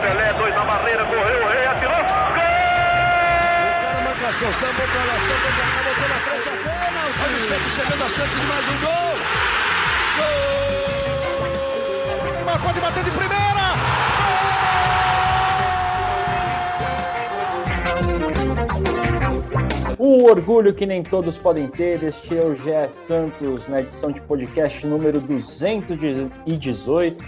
Pelé, dois na barreira, correu, o rei atirou. Gol! O cara marcação, sambou pra lá, sambou pra cá, botou na frente a pênalti. O Santos chegando a chance de mais um gol. Gol! Neymar pode bater de primeira. Um orgulho que nem todos podem ter. Este é o GE Santos na edição de podcast número 218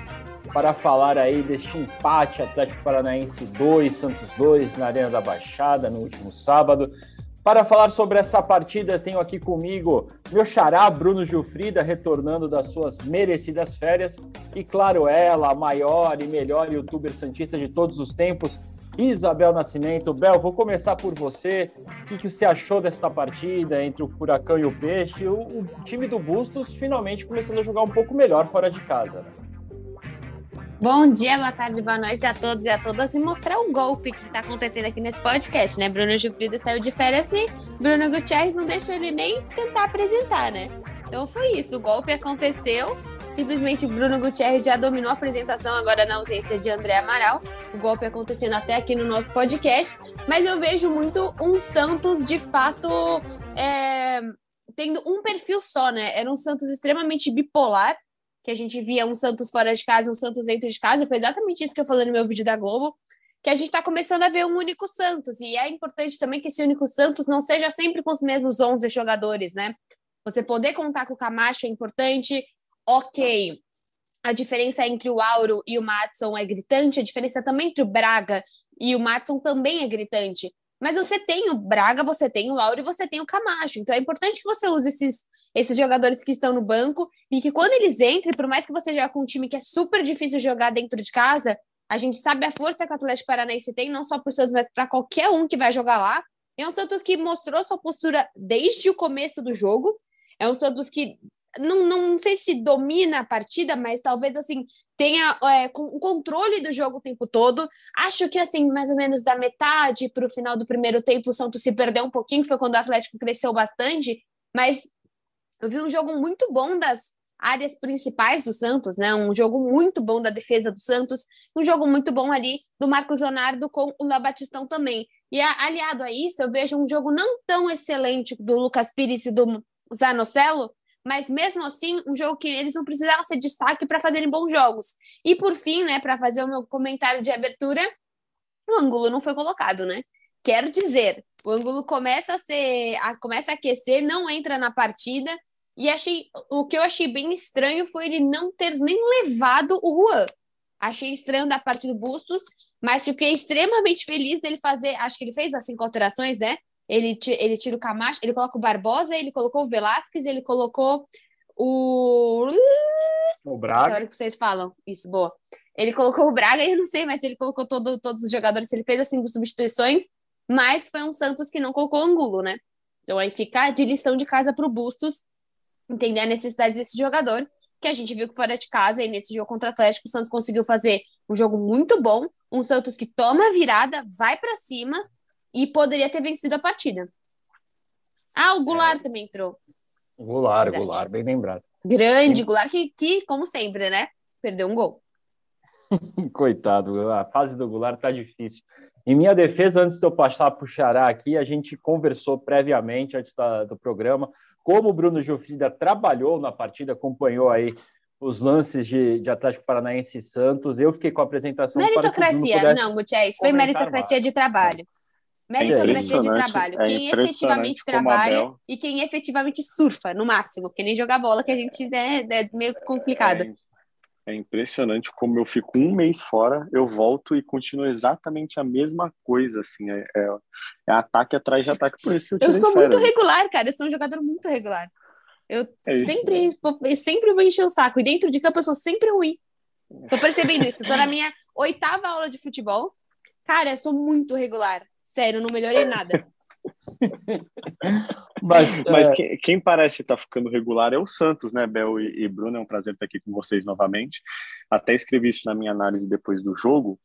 para falar aí deste empate Atlético Paranaense 2, Santos 2 na Arena da Baixada no último sábado. Para falar sobre essa partida, tenho aqui comigo meu xará Bruno Gilfrida, retornando das suas merecidas férias. E claro, ela, a maior e melhor youtuber santista de todos os tempos, Isabel Nascimento. Bel, vou começar por você. O que, que você achou desta partida entre o Furacão e o Peixe? O, o time do Bustos finalmente começando a jogar um pouco melhor fora de casa. Né? Bom dia, boa tarde, boa noite a todos e a todas e mostrar o golpe que está acontecendo aqui nesse podcast, né? Bruno Gilfrido saiu de férias e Bruno Gutierrez não deixou ele nem tentar apresentar, né? Então foi isso, o golpe aconteceu. Simplesmente Bruno Gutierrez já dominou a apresentação agora na ausência de André Amaral. O golpe acontecendo até aqui no nosso podcast. Mas eu vejo muito um Santos de fato é, tendo um perfil só, né? Era um Santos extremamente bipolar que a gente via um Santos fora de casa, um Santos dentro de casa. Foi exatamente isso que eu falei no meu vídeo da Globo, que a gente está começando a ver um único Santos. E é importante também que esse único Santos não seja sempre com os mesmos 11 jogadores, né? Você poder contar com o Camacho é importante. Ok, a diferença entre o Auro e o Matson é gritante, a diferença também entre o Braga e o Matson também é gritante. Mas você tem o Braga, você tem o Auro e você tem o Camacho. Então é importante que você use esses esses jogadores que estão no banco e que quando eles entrem, por mais que você jogue com um time que é super difícil jogar dentro de casa, a gente sabe a força que o Atlético Paranaense tem, não só para os seus, mas para qualquer um que vai jogar lá. É um Santos que mostrou sua postura desde o começo do jogo. É um Santos que não, não sei se domina a partida, mas talvez assim tenha é, o controle do jogo o tempo todo. Acho que assim, mais ou menos da metade para o final do primeiro tempo, o Santos se perdeu um pouquinho, foi quando o Atlético cresceu bastante, mas eu vi um jogo muito bom das áreas principais do Santos, né? Um jogo muito bom da defesa do Santos, um jogo muito bom ali do Marcos Leonardo com o Labatistão também. E aliado a isso, eu vejo um jogo não tão excelente do Lucas Pires e do Zanocelo, mas mesmo assim, um jogo que eles não precisaram ser destaque para fazerem bons jogos. E por fim, né, para fazer o meu comentário de abertura, o ângulo não foi colocado, né? Quero dizer, o ângulo começa a ser, a, começa a aquecer, não entra na partida. E achei o que eu achei bem estranho foi ele não ter nem levado o Juan. Achei estranho da parte do Bustos, mas fiquei extremamente feliz dele fazer. Acho que ele fez as cinco alterações, né? Ele, ele tira o Camacho, ele coloca o Barbosa, ele colocou o Velasquez, ele colocou o. O Braga. Essa hora que vocês falam. Isso, boa. Ele colocou o Braga, eu não sei, mas ele colocou todo, todos os jogadores, ele fez as cinco substituições mas foi um Santos que não colocou Angulo, né? Então aí fica de lição de casa para o Bustos entender a necessidade desse jogador, que a gente viu que fora de casa e nesse jogo contra o Atlético o Santos conseguiu fazer um jogo muito bom, um Santos que toma a virada, vai para cima e poderia ter vencido a partida. Ah, o Goulart é. também entrou. Goulart, Verdade. Goulart, bem lembrado. Grande Sim. Goulart, que, que, como sempre, né? Perdeu um gol. Coitado, a fase do Goulart tá difícil. Em minha defesa, antes de eu passar para o Xará aqui, a gente conversou previamente, antes da, do programa, como o Bruno Gilfrida trabalhou na partida, acompanhou aí os lances de, de Atlético Paranaense e Santos. Eu fiquei com a apresentação. Meritocracia, não, Gutiérrez, foi meritocracia mais. de trabalho. Meritocracia é de trabalho. É quem efetivamente trabalha e quem efetivamente surfa, no máximo, que nem jogar bola, que a gente né, é meio complicado. É, é impressionante como eu fico um mês fora, eu volto e continuo exatamente a mesma coisa, assim, é, é, é ataque atrás de ataque, por isso que eu Eu sou muito regular, cara, eu sou um jogador muito regular. Eu é sempre, eu sempre vou encher o saco, e dentro de campo eu sou sempre ruim. Tô percebendo isso, tô na minha oitava aula de futebol, cara, eu sou muito regular, sério, não melhorei nada. Mas, Mas é... quem, quem, parece estar tá ficando regular é o Santos, né, Bel e, e, Bruno? É um prazer estar aqui com vocês novamente. Até escrevi isso na minha análise depois do jogo.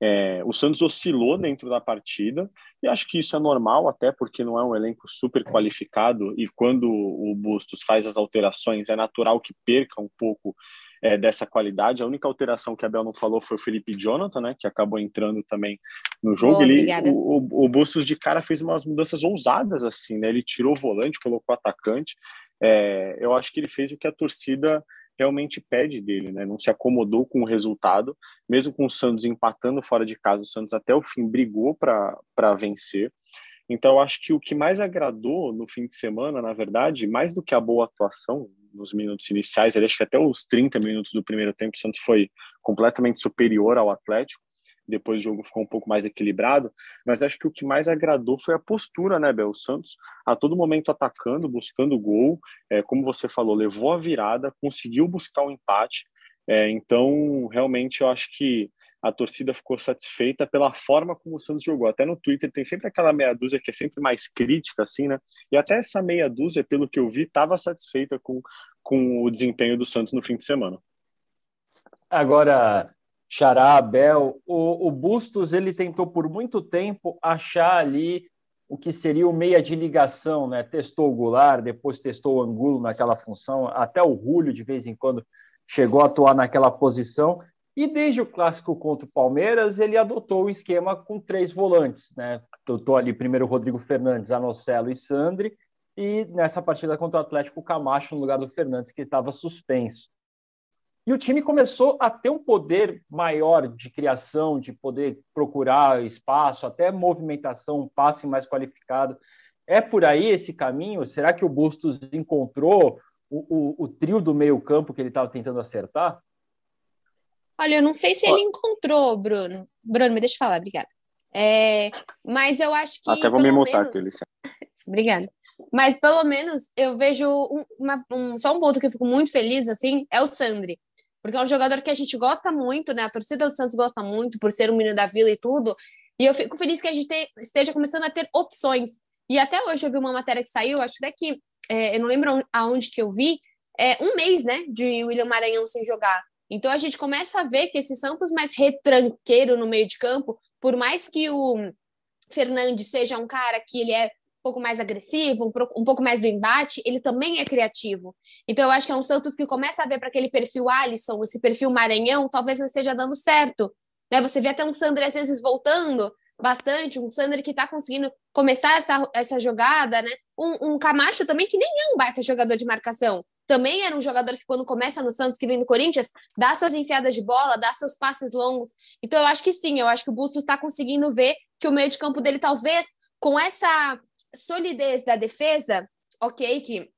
É, o Santos oscilou dentro da partida e acho que isso é normal, até porque não é um elenco super qualificado e quando o Bustos faz as alterações é natural que perca um pouco é, dessa qualidade. A única alteração que a Bel não falou foi o Felipe Jonathan, né, que acabou entrando também no jogo. Ele, o, o, o Bustos de cara fez umas mudanças ousadas assim, né? Ele tirou o volante, colocou o atacante. É, eu acho que ele fez o que a torcida realmente pede dele, né? Não se acomodou com o resultado, mesmo com o Santos empatando fora de casa, o Santos até o fim brigou para vencer. Então, acho que o que mais agradou no fim de semana, na verdade, mais do que a boa atuação nos minutos iniciais, acho que até os 30 minutos do primeiro tempo, o Santos foi completamente superior ao Atlético. Depois o jogo ficou um pouco mais equilibrado, mas acho que o que mais agradou foi a postura, né, Bel? Santos a todo momento atacando, buscando gol, é, como você falou, levou a virada, conseguiu buscar o um empate, é, então realmente eu acho que a torcida ficou satisfeita pela forma como o Santos jogou. Até no Twitter tem sempre aquela meia dúzia que é sempre mais crítica, assim, né? E até essa meia dúzia, pelo que eu vi, estava satisfeita com, com o desempenho do Santos no fim de semana. Agora, Xará, Abel, o, o Bustos ele tentou por muito tempo achar ali o que seria o meia de ligação, né? Testou o Goulart, depois testou o Angulo naquela função, até o Rúlio de vez em quando chegou a atuar naquela posição. E desde o clássico contra o Palmeiras, ele adotou o esquema com três volantes, né? Adotou ali primeiro Rodrigo Fernandes, Anocelo e Sandri, e nessa partida contra o Atlético, Camacho no lugar do Fernandes, que estava suspenso. E o time começou a ter um poder maior de criação, de poder procurar espaço, até movimentação, um passe mais qualificado. É por aí esse caminho? Será que o Bustos encontrou o, o, o trio do meio-campo que ele estava tentando acertar? Olha, eu não sei se ele encontrou, Bruno. Bruno, me deixa falar, obrigada. É, mas eu acho que. Até vou me mutar, menos... Obrigada. Mas pelo menos eu vejo um, uma, um, só um ponto que eu fico muito feliz, assim, é o Sandri porque é um jogador que a gente gosta muito, né? A torcida do Santos gosta muito por ser um menino da vila e tudo. E eu fico feliz que a gente te, esteja começando a ter opções. E até hoje eu vi uma matéria que saiu, acho até que é, eu não lembro aonde que eu vi, é um mês, né, de William Maranhão sem jogar. Então a gente começa a ver que esse Santos mais retranqueiro no meio de campo, por mais que o Fernandes seja um cara que ele é pouco mais agressivo, um, um pouco mais do embate, ele também é criativo. Então eu acho que é um Santos que começa a ver para aquele perfil Alisson, esse perfil Maranhão, talvez não esteja dando certo. Né? Você vê até um Sandro às vezes voltando bastante, um Sandro que está conseguindo começar essa, essa jogada, né? Um, um Camacho também que nem é um baita jogador de marcação. Também era um jogador que, quando começa no Santos, que vem do Corinthians, dá suas enfiadas de bola, dá seus passes longos. Então, eu acho que sim, eu acho que o Bustos está conseguindo ver que o meio de campo dele, talvez, com essa solidez da defesa, ok, que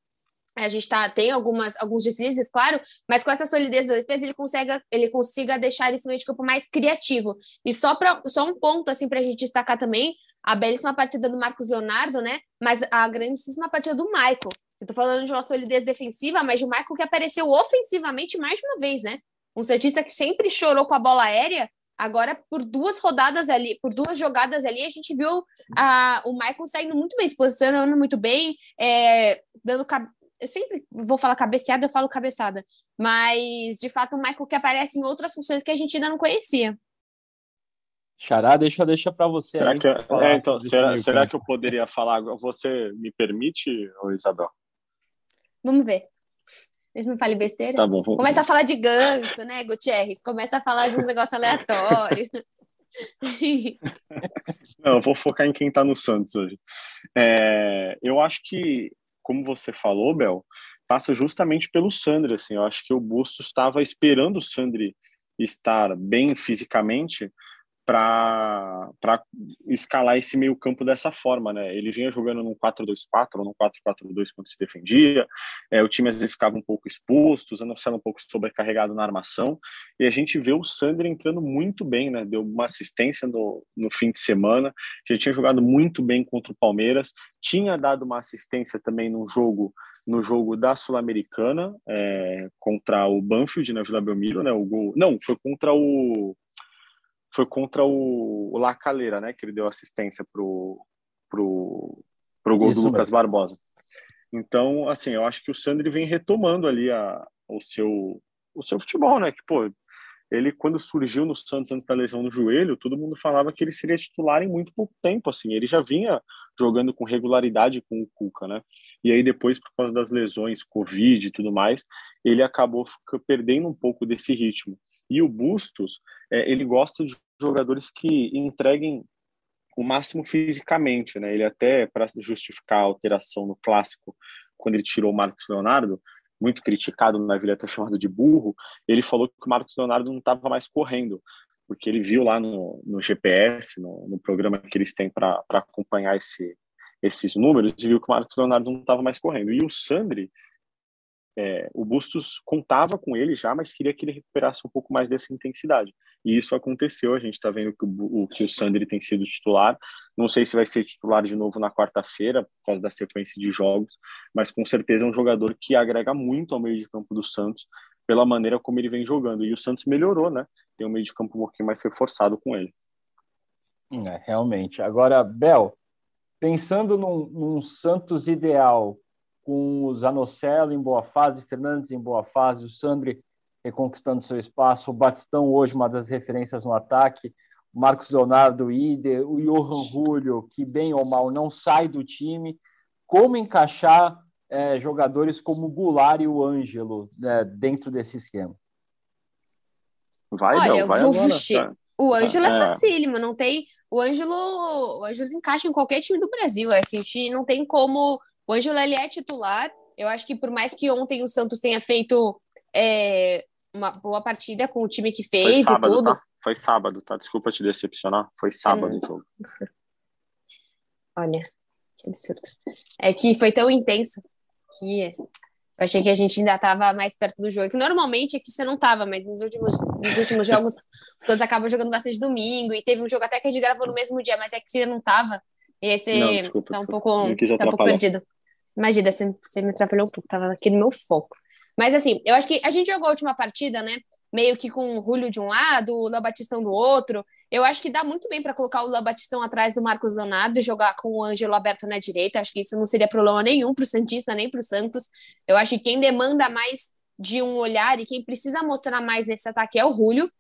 a gente tá, tem algumas, alguns deslizes, claro, mas com essa solidez da defesa ele consegue, ele consiga deixar esse meio de campo mais criativo. E só, pra, só um ponto assim para a gente destacar também, a belíssima partida do Marcos Leonardo, né? Mas a grandíssima partida do Michael. Eu tô falando de uma solidez defensiva, mas de um Michael que apareceu ofensivamente mais de uma vez, né? Um cientista que sempre chorou com a bola aérea, Agora, por duas rodadas ali, por duas jogadas ali, a gente viu a, o Michael saindo muito bem, se posicionando muito bem, é, dando. Eu sempre vou falar cabeceada, eu falo cabeçada. Mas, de fato, o Michael que aparece em outras funções que a gente ainda não conhecia. Xará, deixa, deixa para você. Será, aí, que, é, então, será, será que eu poderia falar? Você me permite, Isabel? Vamos ver. Eles não falem besteira. Tá bom. Começa a falar de ganso, né, Gutierrez? Começa a falar de uns negócios aleatórios. não, eu vou focar em quem tá no Santos hoje. É, eu acho que, como você falou, Bel, passa justamente pelo Sandri. Assim, eu acho que o Bustos estava esperando o Sandri estar bem fisicamente para escalar esse meio campo dessa forma, né? Ele vinha jogando num 4-2-4 ou num 4-4-2 quando se defendia, é, o time às vezes ficava um pouco exposto, usando o um pouco sobrecarregado na armação, e a gente vê o Sandro entrando muito bem, né? Deu uma assistência no, no fim de semana, já tinha jogado muito bem contra o Palmeiras, tinha dado uma assistência também no jogo no jogo da Sul-Americana é, contra o Banfield na Vila Belmiro, né? O gol, não, foi contra o foi contra o, o Lacaleira, né? Que ele deu assistência pro, pro, pro gol Isso do Lucas mesmo. Barbosa. Então, assim, eu acho que o Sandri vem retomando ali a, o, seu, o seu futebol, né? Que, pô, ele quando surgiu no Santos antes da lesão no joelho, todo mundo falava que ele seria titular em muito pouco tempo, assim, ele já vinha jogando com regularidade com o Cuca, né? E aí depois por causa das lesões, Covid e tudo mais, ele acabou perdendo um pouco desse ritmo. E o Bustos, é, ele gosta de jogadores que entreguem o máximo fisicamente, né? Ele até para justificar a alteração no clássico, quando ele tirou o Marcos Leonardo, muito criticado na vida até chamado de burro, ele falou que o Marcos Leonardo não estava mais correndo, porque ele viu lá no, no GPS, no, no, programa que eles têm para acompanhar esse, esses números, e viu que o Marcos Leonardo não estava mais correndo. E o Sandri, é, o Bustos contava com ele já, mas queria que ele recuperasse um pouco mais dessa intensidade. E isso aconteceu. A gente está vendo que o, que o Sandri tem sido titular. Não sei se vai ser titular de novo na quarta-feira, por causa da sequência de jogos, mas com certeza é um jogador que agrega muito ao meio de campo do Santos, pela maneira como ele vem jogando. E o Santos melhorou, né? Tem um meio de campo um pouquinho mais reforçado com ele. É, realmente. Agora, Bel, pensando num, num Santos ideal, com o Zanocelo em boa fase, Fernandes em boa fase, o Sandri reconquistando seu espaço, o Batistão hoje uma das referências no ataque, o Marcos Leonardo, o Ide, o Johan Julio, que bem ou mal não sai do time, como encaixar é, jogadores como o Goulart e o Ângelo né, dentro desse esquema? Vai, Olha, não, vai agora, tá. O Ângelo é, é facílimo, não tem. O Ângelo, o Ângelo encaixa em qualquer time do Brasil. É que a gente não tem como o Ângelo ele é titular. Eu acho que por mais que ontem o Santos tenha feito é, uma boa partida com o time que fez sábado, e tudo. Tá? Foi sábado, tá? Desculpa te decepcionar. Foi sábado o jogo. Olha, que absurdo. É que foi tão intenso que eu achei que a gente ainda estava mais perto do jogo. Que normalmente aqui você não estava, mas nos últimos, nos últimos jogos os Santos acabam jogando bastante domingo. E teve um jogo até que a gente gravou no mesmo dia, mas é que você não estava. E esse não, desculpa, tá um pouco, tá um pouco perdido. Imagina, você, você me atrapalhou um pouco, tava aqui no meu foco. Mas assim, eu acho que a gente jogou a última partida, né? Meio que com o Julio de um lado, o Léo Batistão do outro. Eu acho que dá muito bem para colocar o Léo Batistão atrás do Marcos Leonardo e jogar com o Ângelo aberto na direita. Acho que isso não seria problema nenhum para o Santista, nem para o Santos. Eu acho que quem demanda mais de um olhar e quem precisa mostrar mais nesse ataque é o Julio,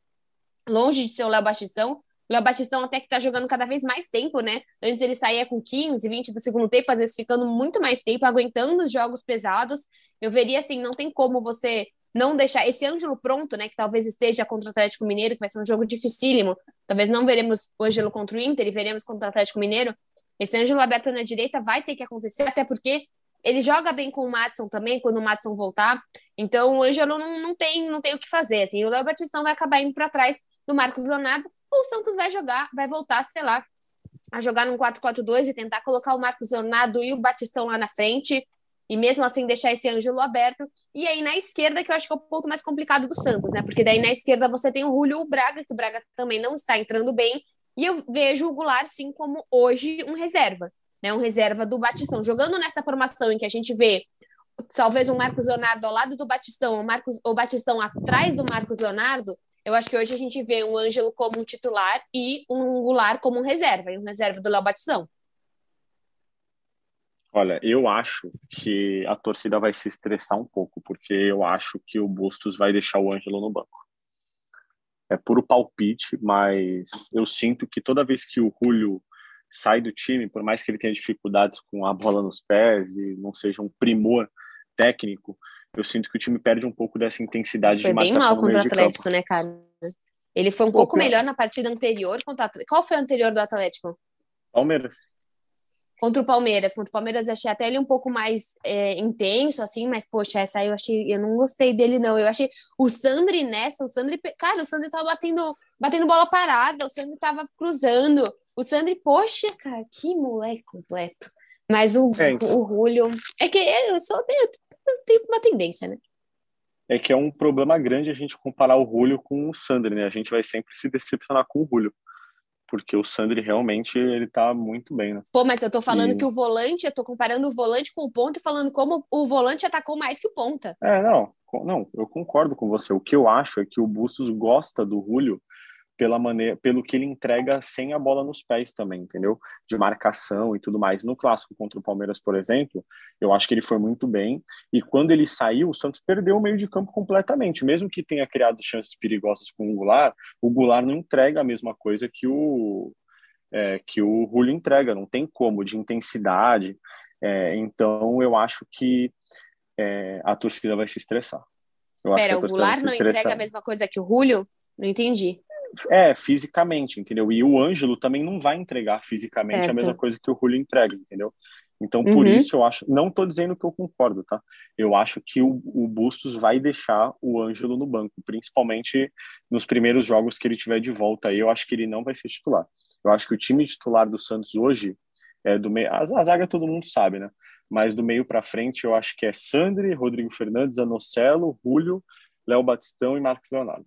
longe de ser o Léo Batistão. Léo Batistão até que tá jogando cada vez mais tempo, né? Antes ele saía com 15, 20 do segundo tempo, às vezes ficando muito mais tempo, aguentando os jogos pesados. Eu veria assim, não tem como você não deixar esse Ângelo pronto, né? Que talvez esteja contra o Atlético Mineiro, que vai ser um jogo dificílimo. Talvez não veremos o Ângelo contra o Inter e veremos contra o Atlético Mineiro. Esse Ângelo aberto na direita vai ter que acontecer, até porque ele joga bem com o Matson também, quando o Matson voltar. Então o Ângelo não, não, tem, não tem o que fazer. Assim, o Léo Batistão vai acabar indo para trás do Marcos Leonardo ou o Santos vai jogar, vai voltar, sei lá, a jogar num 4-4-2 e tentar colocar o Marcos Leonardo e o Batistão lá na frente, e mesmo assim deixar esse Ângelo aberto. E aí na esquerda, que eu acho que é o ponto mais complicado do Santos, né? Porque daí na esquerda você tem o Julio o Braga, que o Braga também não está entrando bem, e eu vejo o Goulart, sim, como hoje um reserva, né? Um reserva do Batistão. Jogando nessa formação em que a gente vê talvez o Marcos Leonardo ao lado do Batistão, o, Marcos, o Batistão atrás do Marcos Leonardo, eu acho que hoje a gente vê um Ângelo como um titular e um Goulart como um reserva, e um reserva do Léo Batistão. Olha, eu acho que a torcida vai se estressar um pouco, porque eu acho que o Bustos vai deixar o Ângelo no banco. É puro palpite, mas eu sinto que toda vez que o Julio sai do time, por mais que ele tenha dificuldades com a bola nos pés e não seja um primor técnico, eu sinto que o time perde um pouco dessa intensidade foi de marcação bem mal contra o Atlético, né, cara? Ele foi um Pô, pouco melhor na partida anterior contra o Qual foi o anterior do Atlético? Palmeiras. Contra o Palmeiras. Contra o Palmeiras, achei até ele um pouco mais é, intenso, assim, mas, poxa, essa aí eu achei. Eu não gostei dele, não. Eu achei. O Sandri nessa, o Sandri. Cara, o Sandri tava batendo, batendo bola parada, o Sandri tava cruzando. O Sandri, poxa, cara, que moleque completo. Mas o, é, então. o Julio. É que eu sou meio tem uma tendência, né? É que é um problema grande a gente comparar o Julio com o Sandri, né? A gente vai sempre se decepcionar com o Julio. Porque o Sandri realmente ele tá muito bem, né? Pô, mas eu tô falando e... que o volante, eu tô comparando o volante com o ponta e falando como o volante atacou mais que o ponta. É, não, não, eu concordo com você. O que eu acho é que o Bustos gosta do Julio pela maneira, pelo que ele entrega sem a bola nos pés também, entendeu? De marcação e tudo mais. No clássico contra o Palmeiras, por exemplo, eu acho que ele foi muito bem. E quando ele saiu, o Santos perdeu o meio de campo completamente. Mesmo que tenha criado chances perigosas com o Goulart, o Goulart não entrega a mesma coisa que o é, que o Julio entrega. Não tem como de intensidade. É, então, eu acho que é, a torcida vai se estressar. Eu Pera, o Goulart não entrega a mesma coisa que o Julio? Não entendi. É, fisicamente, entendeu? E o Ângelo também não vai entregar fisicamente certo. a mesma coisa que o Julio entrega, entendeu? Então, por uhum. isso eu acho. Não estou dizendo que eu concordo, tá? Eu acho que o, o Bustos vai deixar o Ângelo no banco, principalmente nos primeiros jogos que ele tiver de volta aí. Eu acho que ele não vai ser titular. Eu acho que o time titular do Santos hoje é do meio. A, a zaga todo mundo sabe, né? Mas do meio para frente eu acho que é Sandri, Rodrigo Fernandes, Anocelo, Julio, Léo Batistão e Marcos Leonardo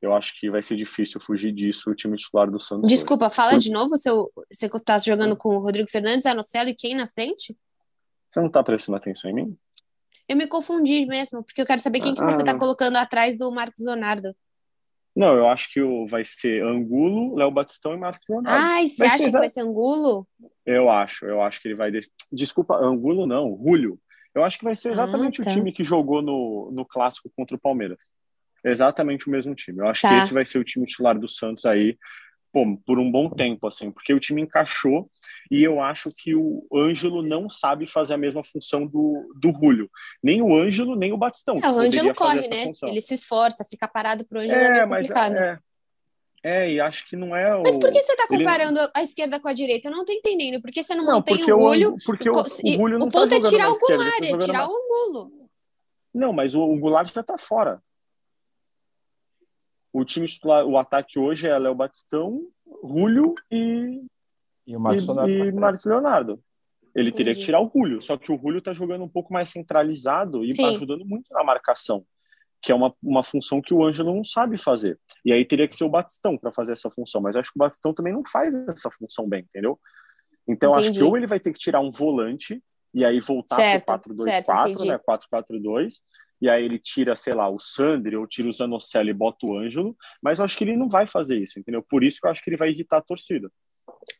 eu acho que vai ser difícil fugir disso o time titular do Santos. Desculpa, fala Por... de novo, seu, você está jogando com o Rodrigo Fernandes, Anocelo e quem na frente? Você não está prestando atenção em mim? Eu me confundi mesmo, porque eu quero saber quem ah, que você está colocando atrás do Marcos Leonardo. Não, eu acho que o, vai ser Angulo, Léo Batistão e Marcos Leonardo. Ai, você acha que vai ser Angulo? Eu acho, eu acho que ele vai... Desculpa, Angulo não, Julio. Eu acho que vai ser exatamente ah, tá. o time que jogou no, no clássico contra o Palmeiras exatamente o mesmo time. Eu acho tá. que esse vai ser o time titular do Santos aí pô, por um bom tempo, assim, porque o time encaixou e eu acho que o Ângelo não sabe fazer a mesma função do, do Julio. Nem o Ângelo, nem o Batistão. É, o Ângelo corre, né? Função. Ele se esforça, fica parado pro Ângelo é, é meio complicado. É, é, e acho que não é o. Mas por que você está comparando ele... a esquerda com a direita? Eu não tô entendendo. Por que você não, não mantém o Julio? Porque o, o, o, o tá ponto tá é tirar o Goulart, é tirar o Angulo. Não, mas o, o Goulart já tá fora. O time titular, o ataque hoje é Léo Batistão, Julio e, e, o Marcos, e, e Marcos Leonardo. Ele Entendi. teria que tirar o Julio, só que o Julio está jogando um pouco mais centralizado e está ajudando muito na marcação, que é uma, uma função que o Ângelo não sabe fazer. E aí teria que ser o Batistão para fazer essa função, mas acho que o Batistão também não faz essa função bem, entendeu? Então Entendi. acho que ou ele vai ter que tirar um volante e aí voltar para o 4-2-4, né? 4-4-2, e aí ele tira, sei lá, o Sandri ou tira o Zanocelli e bota o Ângelo, mas eu acho que ele não vai fazer isso, entendeu? Por isso que eu acho que ele vai irritar a torcida.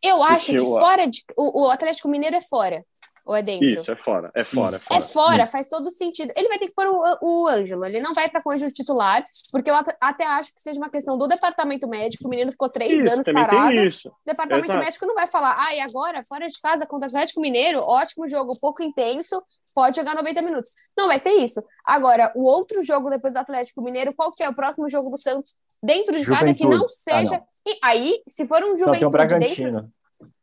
Eu acho Porque que eu... fora de. O, o Atlético Mineiro é fora. Ou é dentro? Isso, é fora. É fora. É fora, é fora faz todo sentido. Ele vai ter que pôr o, o Ângelo. Ele não vai para com o Ângelo titular, porque eu até acho que seja uma questão do departamento médico. O menino ficou três isso, anos parado. Isso. O departamento Exato. médico não vai falar, ah, e agora, fora de casa contra o Atlético Mineiro, ótimo jogo, pouco intenso, pode jogar 90 minutos. Não vai ser isso. Agora, o outro jogo depois do Atlético Mineiro, qual que é o próximo jogo do Santos dentro de Juventude. casa que não seja. Ah, não. E aí, se for um Juventude dentro.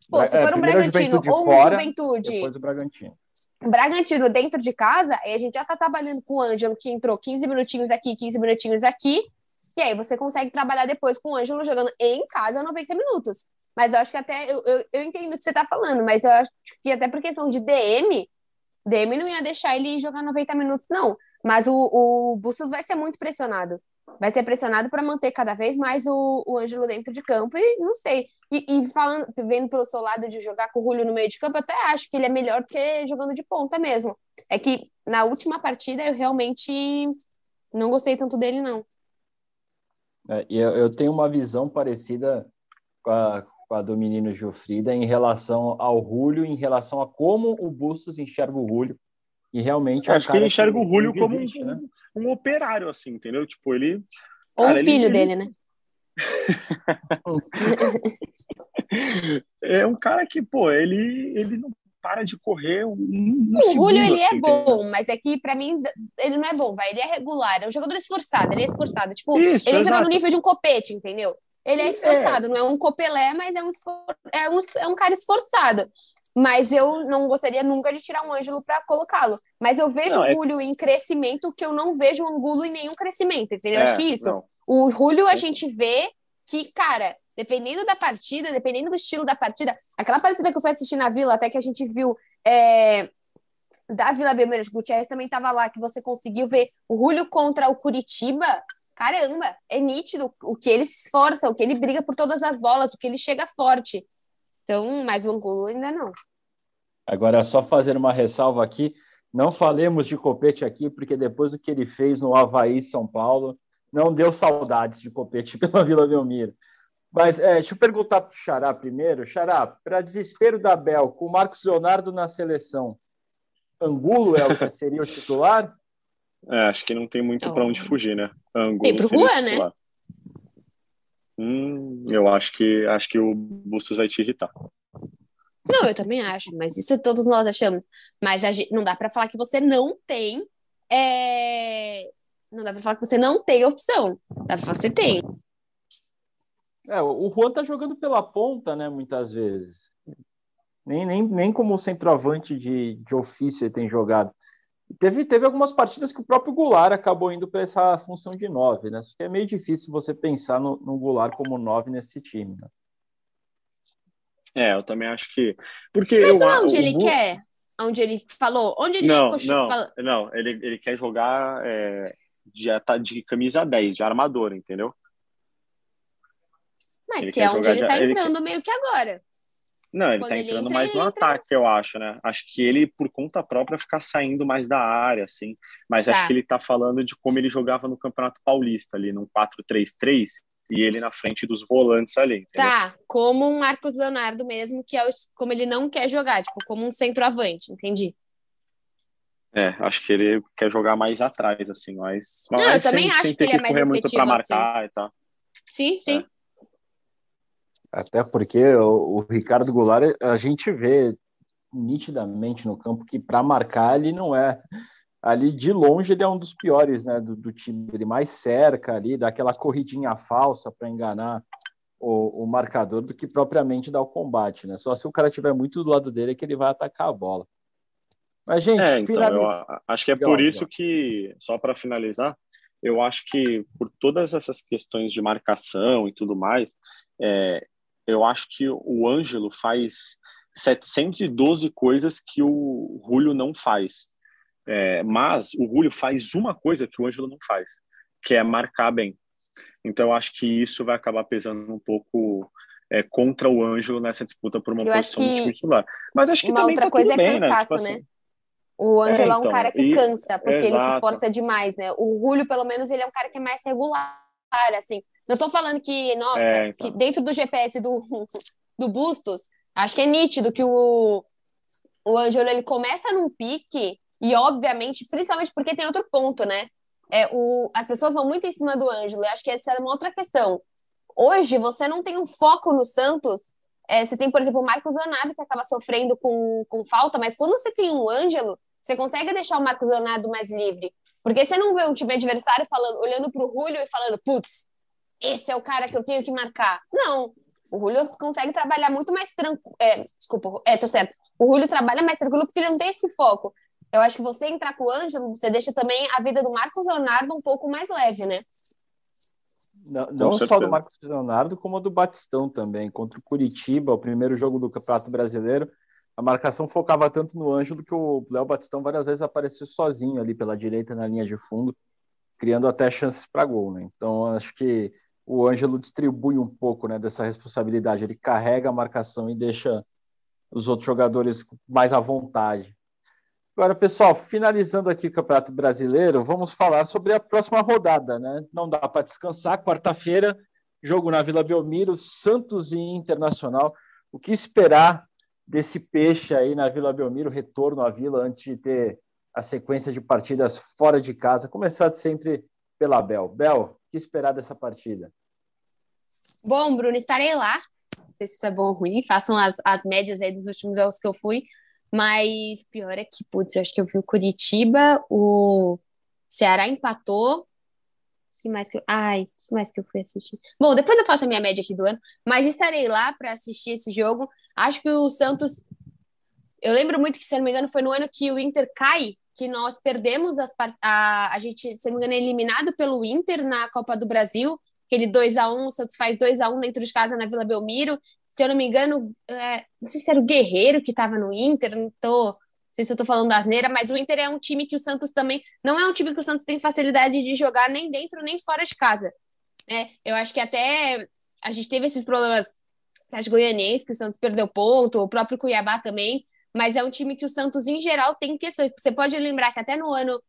Pô, se é, for um Bragantino ou um fora, Juventude. Depois o Bragantino. Bragantino dentro de casa, aí a gente já tá trabalhando com o Ângelo, que entrou 15 minutinhos aqui, 15 minutinhos aqui, e aí você consegue trabalhar depois com o Ângelo jogando em casa 90 minutos. Mas eu acho que até, eu, eu, eu entendo o que você tá falando, mas eu acho que até por questão de DM, DM não ia deixar ele jogar 90 minutos, não. Mas o, o Bustos vai ser muito pressionado vai ser pressionado para manter cada vez mais o, o Ângelo dentro de campo e não sei. E, e, falando, vendo pelo seu lado de jogar com o Julio no meio de campo, até acho que ele é melhor do que jogando de ponta mesmo. É que na última partida eu realmente não gostei tanto dele, não. É, eu, eu tenho uma visão parecida com a, com a do menino Gilfrida em relação ao Julio, em relação a como o Bustos enxerga o Julio e realmente. É acho que ele enxerga o Julio como um, né? um, operário, assim, entendeu? Tipo, ele. Ou cara, um filho ele... dele, né? É um cara que, pô, ele, ele não para de correr um, um O Julio, ele é assim, é bom, mas é que pra mim ele não é bom, vai. Ele é regular, é um jogador esforçado, ele é esforçado. Tipo, Isso, ele entra no nível de um copete, entendeu? Ele é esforçado, é. não é um copelé, mas é um, é um, é um cara esforçado. Mas eu não gostaria nunca de tirar um Ângelo para colocá-lo. Mas eu vejo não, o Julio é... em crescimento que eu não vejo o Angulo em nenhum crescimento, entendeu? É, Acho que isso. Não. O Julio a gente vê que, cara, dependendo da partida, dependendo do estilo da partida, aquela partida que eu fui assistir na Vila, até que a gente viu é, da Vila Belmiro Gutierrez também estava lá, que você conseguiu ver o Julio contra o Curitiba. Caramba, é nítido o que ele se esforça, o que ele briga por todas as bolas, o que ele chega forte. Então, mas o Angulo ainda não. Agora, só fazer uma ressalva aqui, não falemos de Copete aqui, porque depois do que ele fez no Havaí São Paulo, não deu saudades de competir pela Vila Belmiro. Mas é, deixa eu perguntar para o Xará primeiro. Xará, para desespero da Bel, com o Marcos Leonardo na seleção, Angulo é o que seria o titular? É, acho que não tem muito para onde fugir, né? Angulo tem pro Juan, né? Hum, eu acho que acho que o Bustos vai te irritar. Não, eu também acho, mas isso todos nós achamos. Mas gente, não dá para falar que você não tem. É... Não dá para falar que você não tem opção. Dá pra falar que você tem. É, o Juan tá jogando pela ponta, né, muitas vezes. Nem, nem, nem como centroavante de, de ofício ele tem jogado. Teve, teve algumas partidas que o próprio Goulart acabou indo para essa função de nove, né? Que é meio difícil você pensar no, no Goulart como nove nesse time, né? É, eu também acho que. Porque Mas eu, não é onde ele quer? Onde ele falou? Onde ele não, ficou não, não, ele, ele quer jogar é, de, de camisa 10, de armador, entendeu? Mas ele que é onde ele tá entrando ele... meio que agora. Não, ele Quando tá entrando entra, mais no entra... ataque, eu acho, né? Acho que ele, por conta própria, ficar saindo mais da área, assim. Mas tá. acho que ele tá falando de como ele jogava no Campeonato Paulista, ali, num 4-3-3, e ele na frente dos volantes ali. Entendeu? Tá, como um Marcos Leonardo mesmo, que é o, como ele não quer jogar, tipo, como um centroavante, entendi. É, acho que ele quer jogar mais atrás, assim, mas. Não, eu também acho que, que ele é mais efetivo. muito pra marcar assim. e tal. Sim, sim. É. Até porque o, o, Ricardo Goulart, a gente vê nitidamente no campo que para marcar ele não é. Ali de longe ele é um dos piores né, do, do time. Ele mais cerca ali, dá aquela corridinha falsa para enganar o, o, marcador do que propriamente dar o combate. Né? Só se o cara tiver muito do lado dele é que ele vai atacar a bola. Mas, gente, é, então, eu acho que é por isso que, só para finalizar, eu acho que por todas essas questões de marcação e tudo mais, é, eu acho que o Ângelo faz 712 coisas que o Julio não faz. É, mas o Julio faz uma coisa que o Ângelo não faz, que é marcar bem. Então, eu acho que isso vai acabar pesando um pouco é, contra o Ângelo nessa disputa por uma eu posição de titular. Mas acho que uma também outra tá coisa é bem, né? cansaço, né? Tipo né? O Ângelo é, então, é, um então, cara que e... cansa, porque Exato. ele se esforça demais, né? O Julio, pelo menos, ele é um cara que é mais regular, assim. Não estou falando que, nossa, é, então. que dentro do GPS do, do Bustos, acho que é nítido que o, o Ângelo ele começa num pique e, obviamente, principalmente porque tem outro ponto, né? É, o, as pessoas vão muito em cima do Ângelo. Eu acho que essa é uma outra questão. Hoje, você não tem um foco no Santos. É, você tem, por exemplo, o Marcos Leonardo, que acaba sofrendo com, com falta, mas quando você tem um Ângelo, você consegue deixar o Marcos Leonardo mais livre. Porque você não vê um time adversário falando, olhando para o Julio e falando, putz, esse é o cara que eu tenho que marcar. Não. O Julio consegue trabalhar muito mais tranquilo. É, desculpa, é, tô certo. O Julio trabalha mais tranquilo porque ele não tem esse foco. Eu acho que você entrar com o Ângelo, você deixa também a vida do Marcos Leonardo um pouco mais leve, né? Não, não só do Marcos Leonardo, como do Batistão também. Contra o Curitiba, o primeiro jogo do Campeonato Brasileiro, a marcação focava tanto no Ângelo que o Léo Batistão várias vezes apareceu sozinho ali pela direita na linha de fundo, criando até chances para gol, né? Então acho que o Ângelo distribui um pouco né, dessa responsabilidade. Ele carrega a marcação e deixa os outros jogadores mais à vontade. Agora, pessoal, finalizando aqui o Campeonato Brasileiro, vamos falar sobre a próxima rodada, né? Não dá para descansar. Quarta-feira, jogo na Vila Belmiro, Santos e Internacional. O que esperar desse peixe aí na Vila Belmiro, retorno à Vila antes de ter a sequência de partidas fora de casa, começado sempre pela Bel. Bel, que esperar dessa partida? Bom, Bruno, estarei lá. Não sei se isso é bom ou ruim. Façam as, as médias aí dos últimos jogos que eu fui. Mas pior é que, putz, eu acho que eu vi o Curitiba, o Ceará empatou. Que mais que eu... Ai, que mais que eu fui assistir? Bom, depois eu faço a minha média aqui do ano, mas estarei lá para assistir esse jogo. Acho que o Santos. Eu lembro muito que, se não me engano, foi no ano que o Inter cai que nós perdemos as, a, a gente, se não me engano, é eliminado pelo Inter na Copa do Brasil, aquele 2 a 1 o Santos faz 2 a 1 dentro de casa na Vila Belmiro. Se eu não me engano, é, não sei se era o Guerreiro que estava no Inter, não tô, não sei se eu tô falando asneira, mas o Inter é um time que o Santos também não é um time que o Santos tem facilidade de jogar nem dentro nem fora de casa. É, eu acho que até a gente teve esses problemas das Goianense, que o Santos perdeu ponto, o próprio Cuiabá também, mas é um time que o Santos, em geral, tem questões. Você pode lembrar que até no ano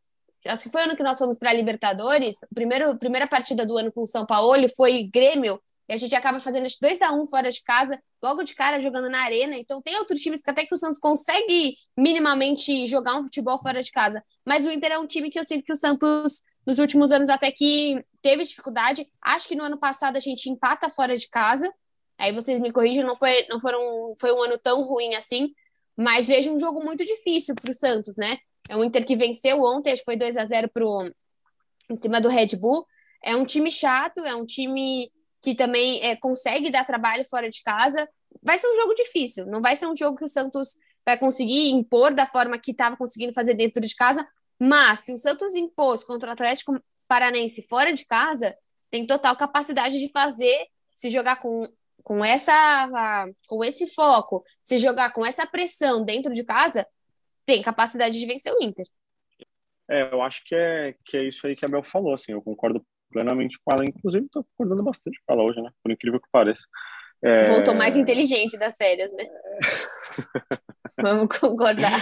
acho que foi o ano que nós fomos para a Libertadores, primeiro primeira partida do ano com o São Paulo foi Grêmio, e a gente acaba fazendo 2 a 1 um fora de casa, logo de cara jogando na arena. Então tem outros times que até que o Santos consegue minimamente jogar um futebol fora de casa. Mas o Inter é um time que eu sinto que o Santos, nos últimos anos, até que teve dificuldade. Acho que no ano passado a gente empata fora de casa. Aí vocês me corrigem, não foi, não foram, foi um ano tão ruim assim. Mas vejo um jogo muito difícil para o Santos, né? É um Inter que venceu ontem, foi 2 a 0 pro, em cima do Red Bull. É um time chato, é um time que também é, consegue dar trabalho fora de casa. Vai ser um jogo difícil, não vai ser um jogo que o Santos vai conseguir impor da forma que estava conseguindo fazer dentro de casa, mas se o Santos impôs contra o Atlético Paranense fora de casa, tem total capacidade de fazer, se jogar com, com, essa, com esse foco, se jogar com essa pressão dentro de casa, tem capacidade de vencer o Inter. É, eu acho que é, que é isso aí que a Bel falou, assim, eu concordo plenamente com ela. Inclusive, estou concordando bastante com ela hoje, né? Por incrível que pareça. É... Voltou mais inteligente das férias, né? Vamos concordar.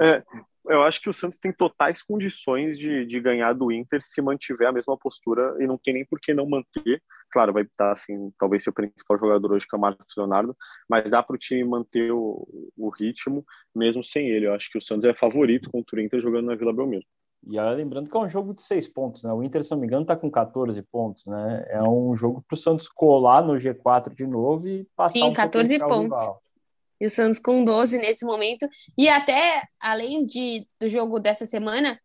É, eu acho que o Santos tem totais condições de, de ganhar do Inter se mantiver a mesma postura e não tem nem por que não manter. Claro, vai estar assim, talvez ser o principal jogador hoje que é o Marcos Leonardo, mas dá para o time manter o, o ritmo mesmo sem ele. Eu acho que o Santos é favorito contra o Inter jogando na Vila Belmiro. E lembrando que é um jogo de seis pontos, né? O Inter, se não me engano, está com 14 pontos, né? É um jogo para o Santos colar no G4 de novo e passar Sim, um 14 pontos. Rival. E o Santos com 12 nesse momento. E até, além de, do jogo dessa semana,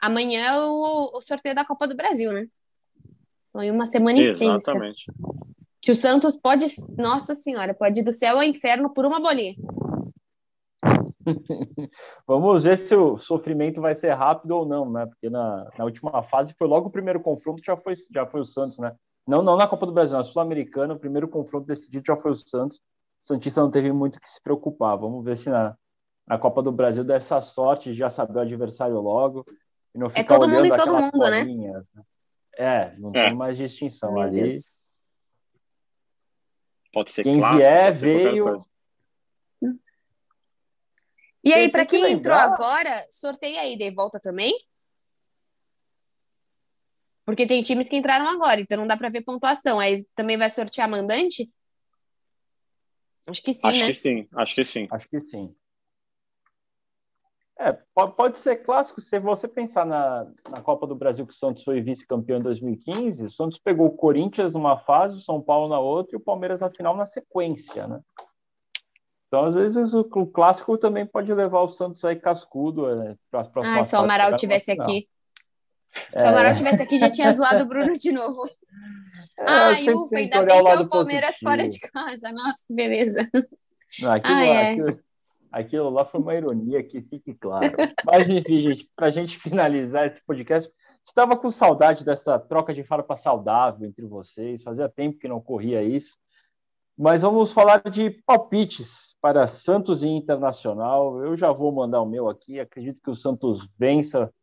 amanhã é o, o sorteio da Copa do Brasil, né? Foi uma semana intensa. Exatamente. Que o Santos pode, nossa senhora, pode ir do céu ao inferno por uma bolinha. Vamos ver se o sofrimento vai ser rápido ou não, né? Porque na, na última fase foi logo o primeiro confronto, já foi, já foi o Santos, né? Não, não na Copa do Brasil, na Sul-Americana, o primeiro confronto decidido já foi o Santos. O Santista não teve muito que se preocupar. Vamos ver se na, na Copa do Brasil dá essa sorte de já saber o adversário logo. E não é todo mundo e todo mundo, né? né? É, não é. tem mais distinção Meu ali. Deus. Pode ser Quem clássico, vier, veio. E aí, para quem entrou agora, sorteia aí, de volta também? Porque tem times que entraram agora, então não dá para ver pontuação. Aí também vai sortear mandante? Acho que sim, Acho né? que sim, acho que sim. Acho que sim. É, pode, pode ser clássico. Se você pensar na, na Copa do Brasil, que o Santos foi vice-campeão em 2015, o Santos pegou o Corinthians numa fase, o São Paulo na outra e o Palmeiras na final na sequência, né? Então, às vezes, o, o, clássico também pode levar o Santos aí cascudo é, para as próximas Ah, se o Amaral tivesse aqui. É... Se o Amaral tivesse aqui, já tinha zoado o Bruno de novo. É, Ai, ufa, ainda bem que é o Palmeiras positivo. fora de casa. Nossa, que beleza. Não, aquilo, ah, é. aquilo, aquilo, lá foi uma ironia, que fique claro. Mas, enfim, gente, para a gente finalizar esse podcast, estava com saudade dessa troca de farpa saudável entre vocês. Fazia tempo que não ocorria isso. Mas vamos falar de palpites para Santos e Internacional. Eu já vou mandar o meu aqui. Acredito que o Santos vença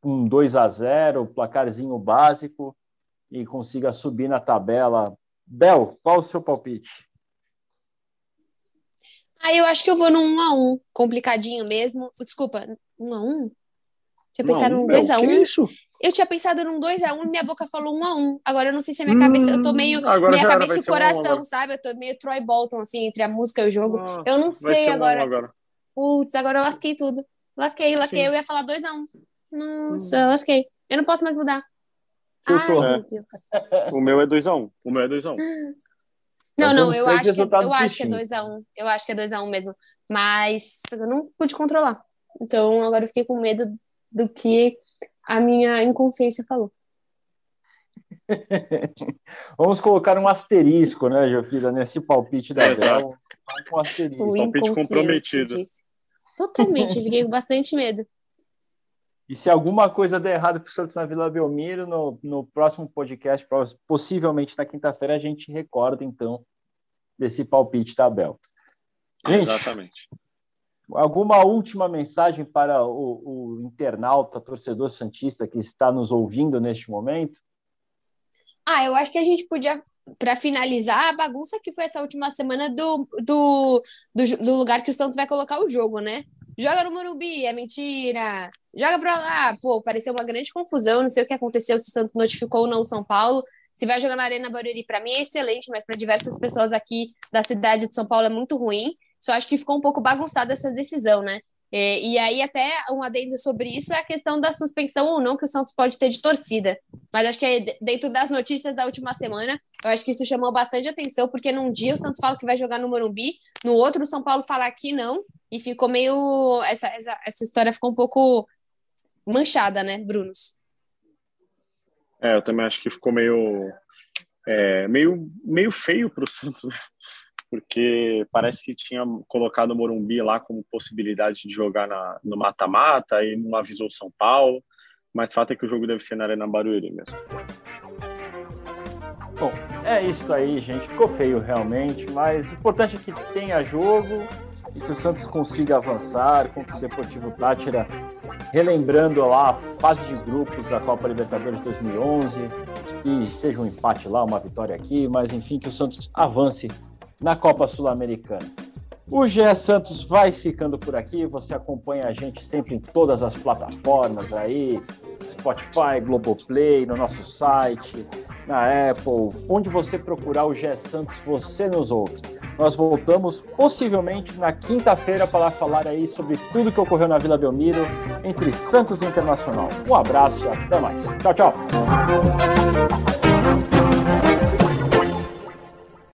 um 2 a 0, placarzinho básico e consiga subir na tabela. Bel, qual o seu palpite? Ah, eu acho que eu vou no 1 a 1, complicadinho mesmo. Desculpa, 1 a 1? Tinha pensado num 2x1. Um. Isso? Eu tinha pensado num 2x1 um, e minha boca falou 1x1. Um, um Agora eu não sei se a minha hum, cabeça. Eu tô meio. Minha cabeça e o coração, um sabe? Eu tô meio Troy Bolton, assim, entre a música e o jogo. Nossa, eu não sei agora. agora. Putz, agora eu lasquei tudo. Lasquei, lasquei. Sim. Eu ia falar 2x1. Nossa, hum. lasquei. Eu não posso mais mudar. Eu Ai, meu Deus. O meu é 2x1. O meu é 2x1. Não, não, eu acho, que, eu acho que é 2x1. Eu acho que é 2x1 mesmo. Mas eu não pude controlar. Então agora eu fiquei com medo do que a minha inconsciência falou. Vamos colocar um asterisco, né, Jofida, nesse palpite da Bel. Um asterisco. O palpite comprometido. Totalmente, fiquei com bastante medo. E se alguma coisa der errado para o Santos na Vila Belmiro, no, no próximo podcast, possivelmente na quinta-feira, a gente recorda, então, desse palpite da Bel. Gente, Exatamente. Alguma última mensagem para o, o internauta, torcedor santista que está nos ouvindo neste momento? Ah, eu acho que a gente podia, para finalizar, a bagunça que foi essa última semana do, do, do, do, lugar que o Santos vai colocar o jogo, né? joga no Morumbi, é mentira. Joga pra lá. Pô, pareceu uma grande confusão. Não sei o que aconteceu, se o Santos notificou ou não o São Paulo. Se vai jogar na Arena Barueri, para mim é excelente, mas para diversas pessoas aqui da cidade de São Paulo é muito ruim. Só acho que ficou um pouco bagunçada essa decisão, né? E, e, aí, até um adendo sobre isso é a questão da suspensão ou não que o Santos pode ter de torcida. Mas acho que é dentro das notícias da última semana, eu acho que isso chamou bastante atenção, porque num dia o Santos fala que vai jogar no Morumbi, no outro o São Paulo fala que não, e ficou meio. Essa, essa, essa história ficou um pouco manchada, né, Brunos? É, eu também acho que ficou meio. É, meio, meio feio para o Santos, né? Porque parece que tinha colocado o Morumbi lá como possibilidade de jogar na, no mata-mata e não avisou São Paulo, mas fato é que o jogo deve ser na Arena Barueri mesmo. Bom, é isso aí, gente. Ficou feio realmente, mas o importante é que tenha jogo e que o Santos consiga avançar contra o Deportivo Tátira, relembrando lá a fase de grupos da Copa Libertadores 2011, e seja um empate lá, uma vitória aqui, mas enfim, que o Santos avance na Copa Sul-Americana. O GE Santos vai ficando por aqui. Você acompanha a gente sempre em todas as plataformas aí, Spotify, Globoplay, no nosso site, na Apple, onde você procurar o GE Santos, você nos ouve. Nós voltamos possivelmente na quinta-feira para falar aí sobre tudo que ocorreu na Vila Belmiro entre Santos e Internacional. Um abraço e até mais. Tchau, tchau.